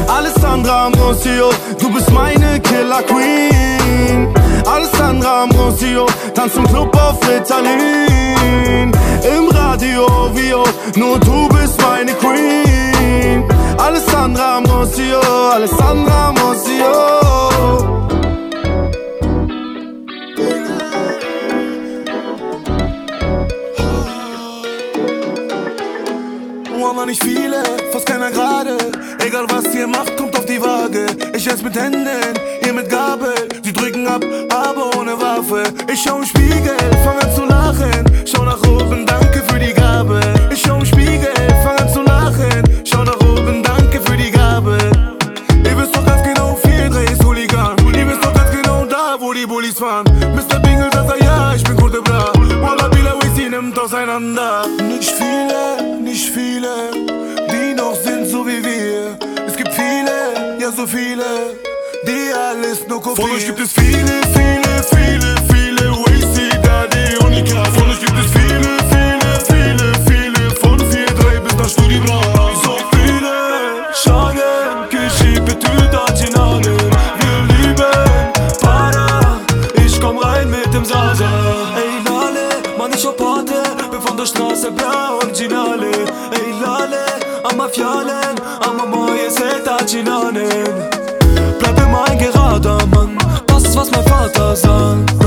Alessandra Ambrosio, du bist meine Killer Queen. Alessandra Ambrosio, tanzt im Club auf Ritalin. Im Radio, Vio, nur du bist meine Queen. Alessandra Ambrosio, Alessandra Ambrosio Mama nicht viele, fast keiner gerade. Egal was ihr macht, kommt auf die Waage. Ich ess mit Händen, ihr mit Gabel. Sie drücken ab, aber ohne Waffe. Ich schau im Spiegel, fang an zu lachen. Schau nach oben, danke für die Gabe. Ich schau im Spiegel, fang an zu lachen. Schau nach oben, danke für die Gabe. Ihr wisst doch ganz genau, viel Dreh ist Hooligan. Ihr wisst doch ganz genau da, wo die Bullies fahren. Mr. Bingle, das er ja, ich bin gute Bra. Walla Bila, sie nimmt auseinander. Nicht viele, nicht viele, die noch sind so wie wir. Es gibt viele, ja so viele, die alles nur kopieren. Von euch gibt es viele, viele, viele, viele Wasty, Daddy, Unica. Von euch fjalën Ama maje se ta qinanin Plepe ma e nge gata mën Pas vas me fata zanë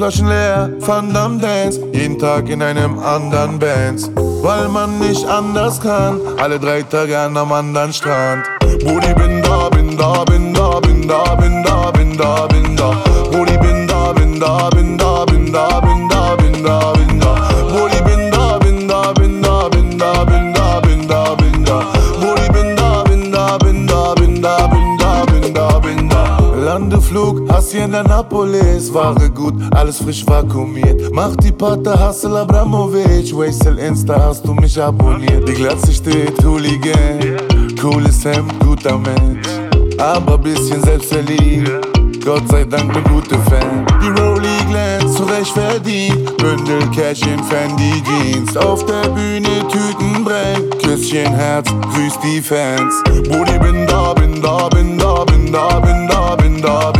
Flaschen leer, Van Damme Dance, jeden Tag in einem anderen Band. weil man nicht anders kann, alle drei Tage an einem anderen Strand. das wahre Gut, alles frisch vakuumiert. Mach die Pate, Hassel Abramovic. Wastel Insta, hast du mich abonniert. Die Glatze steht, Hooligan. Cooles Hemd, guter Mensch. Aber bisschen selbstverliebt. Gott sei Dank, ne gute Fan. Die Rollie glänzt, zurecht verdient. Bündel Cash in Fendi Jeans. Auf der Bühne Tüten brennt. Küsschen Herz, grüß die Fans. Brudi, bin da, bin da, bin da, bin da, bin da, bin da, bin da.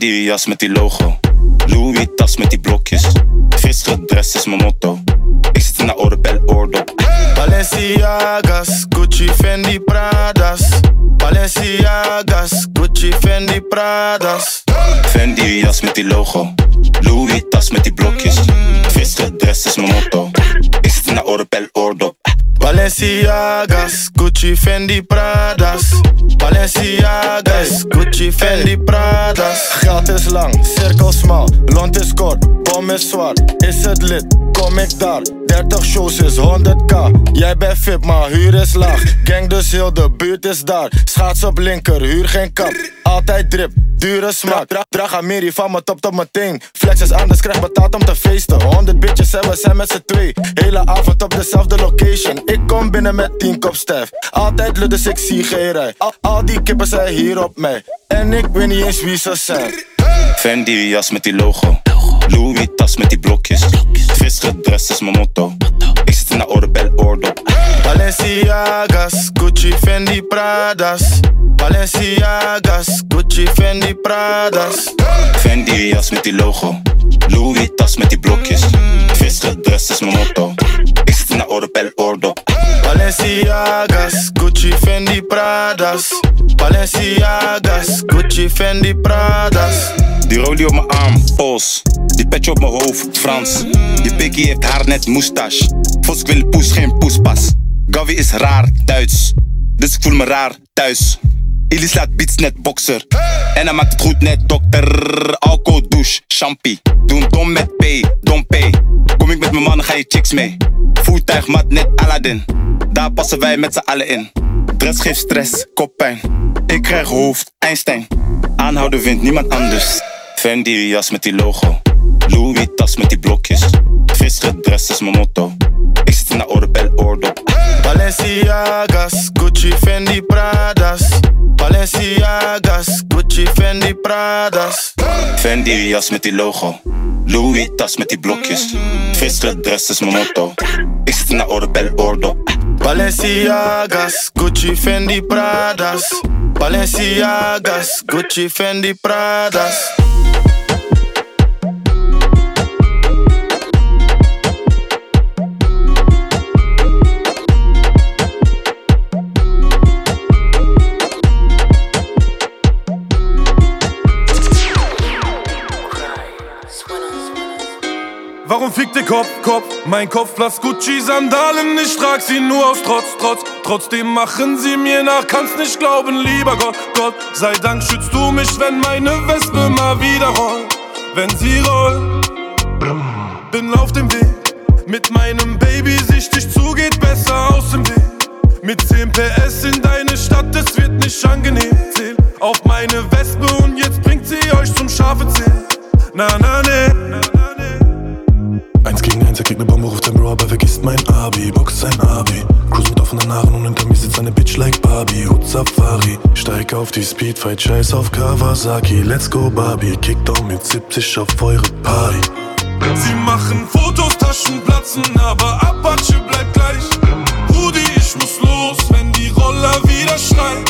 die jas met die logo. Louis tas met die blokjes. Visgedress is mijn motto. Ik zit in de oude bel oordop. Balenciagas, Gucci, Fendi, Pradas. Balenciagas, Gucci, Fendi, Pradas. Fendi jas met die logo. Louis tas met die blokjes. Visgedress is mijn motto. Ik zit in de oude bel oordop. Balenciagas, Gucci, Fendi, Pradas. Balenciagas, Gucci, Fendi, Pradas. Geld is lang, cirkel smal, lont is kort, bom is zwart. Is het lid? Kom ik daar. 30 shows is 100k. Jij bent fit, maar huur is laag. Gang dus heel de buurt is daar. Schaats op linker, huur geen kap. Altijd drip, dure smaak. Dra draag Amiri van mijn top tot mijn. Flex is anders, krijg betaald om te feesten. 100 bitches en we zijn met z'n twee. Hele avond op dezelfde location. Ik kom binnen met 10 kop stijf. Altijd lukt dus ik zie geen rij. Al, al die kippen zijn hier op mij. En ik weet niet eens wie ze zijn. Fendi jas met die logo. Louis tas met die blokjes. Visgedress is mijn motto. Ik zit in de Orebel oordop. Balenciagas, Gucci, Fendi, Pradas. Balenciagas, Gucci, Fendi, Pradas. Fendi jas met die logo. Louis tas met die blokjes. Visgedress is mijn motto. De Orebel oordop. Balenciagas, Gucci, Fendi, Pradas. Balenciagas, Gucci, Fendi, Pradas. Die rolie op mijn arm, pols. Die petje op mijn hoofd, Frans. Die pikkie heeft haar net moustache. Vos, ik wil poes, geen poespas. Gavi is raar, Duits. Dus ik voel me raar thuis. Illy slaat beats net boxer. En hij maakt het goed net dokter. Alcohol, douche, champie. Doen dom met P, dom P. Kom ik met mijn mannen, ga je chicks mee. Voertuig mat net Aladdin. Daar passen wij met z'n allen in. Dress geeft stress, koppijn. Ik krijg hoofd, Einstein. Aanhouden vindt niemand anders. Fendi jas met die logo. Louis tas met die blokjes. Visgedress is mijn motto. Ik zit in de Orebel oordop. Balenciagas, Gucci, Fendi, Pradas. Balenciagas, Gucci, Fendi, Pradas. Fendi jas met die logo. Louis tas met die blokjes. Visgedress is mijn motto. Ik zit oordop. Balenciagas, Gucci, Fendi, Pradas. Balenciagas, Gucci, Fendi, Pradas. Warum fickt der Kopf, Kopf? Mein Kopf Platz Gucci-Sandalen, ich trag sie nur aus Trotz, Trotz. Trotzdem machen sie mir nach, kannst nicht glauben, lieber Gott, Gott. Sei Dank schützt du mich, wenn meine Wespe mal wieder rollt. Wenn sie rollt, bin auf dem Weg. Mit meinem Baby sichtig zu, geht besser aus dem Weg. Mit 10 PS in deine Stadt, es wird nicht angenehm. Zähl auf meine Wespe und jetzt bringt sie euch zum scharfe Zähl. Na, na, ne. Eins gegen eins, er kriegt ne Bombe, ruft ein Bro, aber vergisst mein Abi, Box sein Abi. Cruise mit offenen Haaren und hinter mir sitzt eine Bitch like Barbie, Hut Safari. Steig auf die Speedfight, scheiß auf Kawasaki, let's go Barbie. Kickdown mit 70 auf eure Party. Sie machen Fotos, Taschen platzen, aber Apache bleibt gleich. Rudi, ich muss los, wenn die Roller wieder schreien.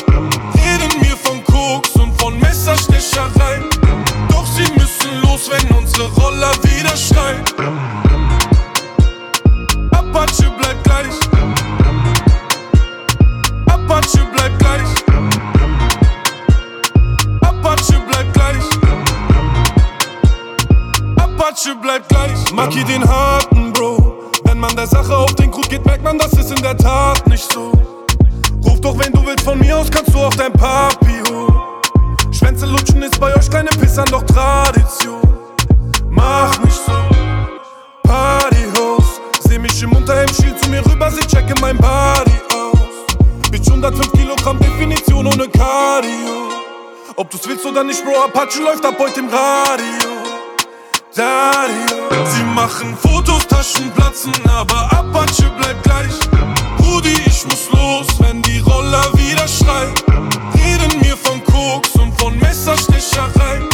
Reden mir von Koks und von Messerstechereien. Los, wenn unsere Roller wieder schreien. Apache bleibt gleich. Apache bleibt gleich. Apache bleibt gleich. Apache bleibt gleich. Maki den harten Bro. Wenn man der Sache auf den Grund geht, merkt man, das ist in der Tat nicht so. Ruf doch, wenn du willst, von mir aus kannst du auch dein Papi holen. Schwänze lutschen ist bei euch keine Pissern, doch Tradition. Mach nicht so. Partyhost. Seh mich im Unterhemd, zu mir rüber, sie checke mein Body aus. Bitch, 105 Kilogramm Definition ohne Cardio. Ob du's willst oder nicht, Bro, Apache läuft ab heute im Radio. Dario. Sie machen Fotos, Taschen platzen, aber Apache bleibt gleich. Rudi, ich muss los, wenn die Roller wieder schreien. Reden mir von Koks und von Messerstechereien.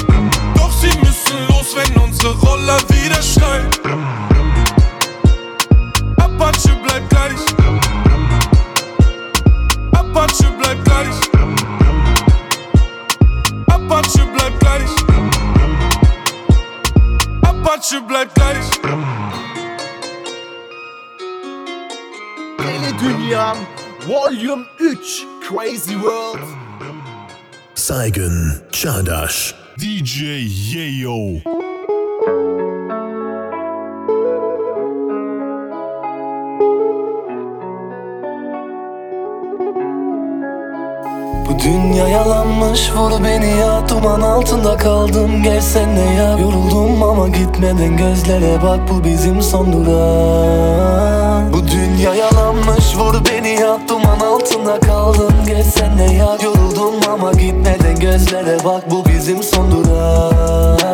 Müssen los, wenn unsere Roller wieder schreien. Apache bleibt gleich. Apache bleibt gleich. Apache bleibt gleich. Apache bleibt gleich. Deli Dünya Volume 3 Crazy World Saigon Çağdaş DJ Yeyo Bu dünya yalanmış vur beni ya. Duman altında kaldım gelsene ya. Yoruldum ama gitmeden gözlere bak Bu bizim son durak. Bu dünya yalanmış vur beni ya. Duman altında kaldım gelsene ya. Yoruldum gözlere bak Bu bizim son durak.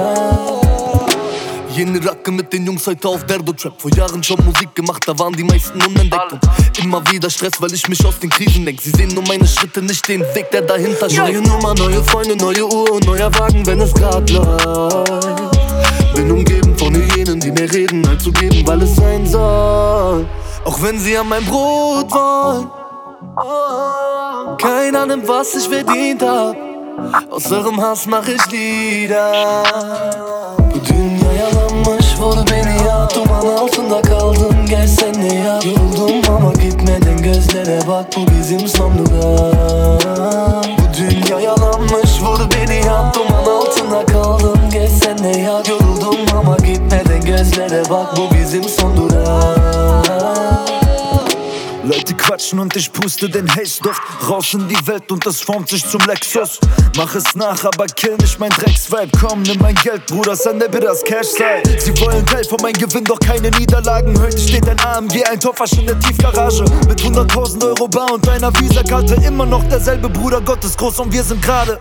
Jene Racke mit den Jungs heute auf Derdo-Trap Vor Jahren schon Musik gemacht, da waren die meisten unentdeckt. Und immer wieder Stress, weil ich mich aus den Krisen denk Sie sehen nur meine Schritte, nicht den Weg, der dahinter steht Neue Nummer, neue Freunde, neue Uhr und neuer Wagen, wenn es grad läuft. Bin umgeben von Hyänen, die mir reden, zu geben, weil es sein soll. Auch wenn sie an mein Brot wollen. Keiner nimmt, was ich verdient hab Mach ich Lieder Bu dünya yalanmış vur beni ya. Duman altında kaldım gelsene ya. Yoruldum ama gitmeden gözlere bak Bu bizim son durak Bu dünya yalanmış vur beni ya. Duman altında kaldım gelsene ya. Yoruldum ama gitmeden gözlere bak Bu bizim son durak Leute quatschen und ich puste den Haze-Duft Raus in die Welt und es formt sich zum Lexus. Mach es nach, aber kill nicht mein Drecksvibe. Komm, nimm mein Geld, Bruder, sende mir das Cash-Side Sie wollen Teil von meinem Gewinn, doch keine Niederlagen. Heute steht ein AMG, ein Topfasch in der Tiefgarage. Mit 100.000 Euro bar und einer Visakarte. Immer noch derselbe Bruder, Gott ist groß und wir sind gerade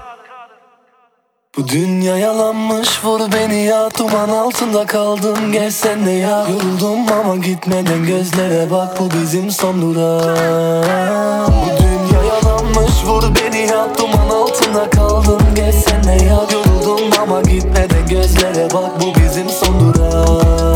Bu dünya yalanmış vur beni ya. Duman altında kaldım gelsene ya. Yoruldum ama gitmeden gözlere bak Bu bizim son durak Bu dünya yalanmış vur beni ya. Duman altında kaldım gelsene ya. Yoruldum ama gitmeden gözlere bak Bu bizim son durak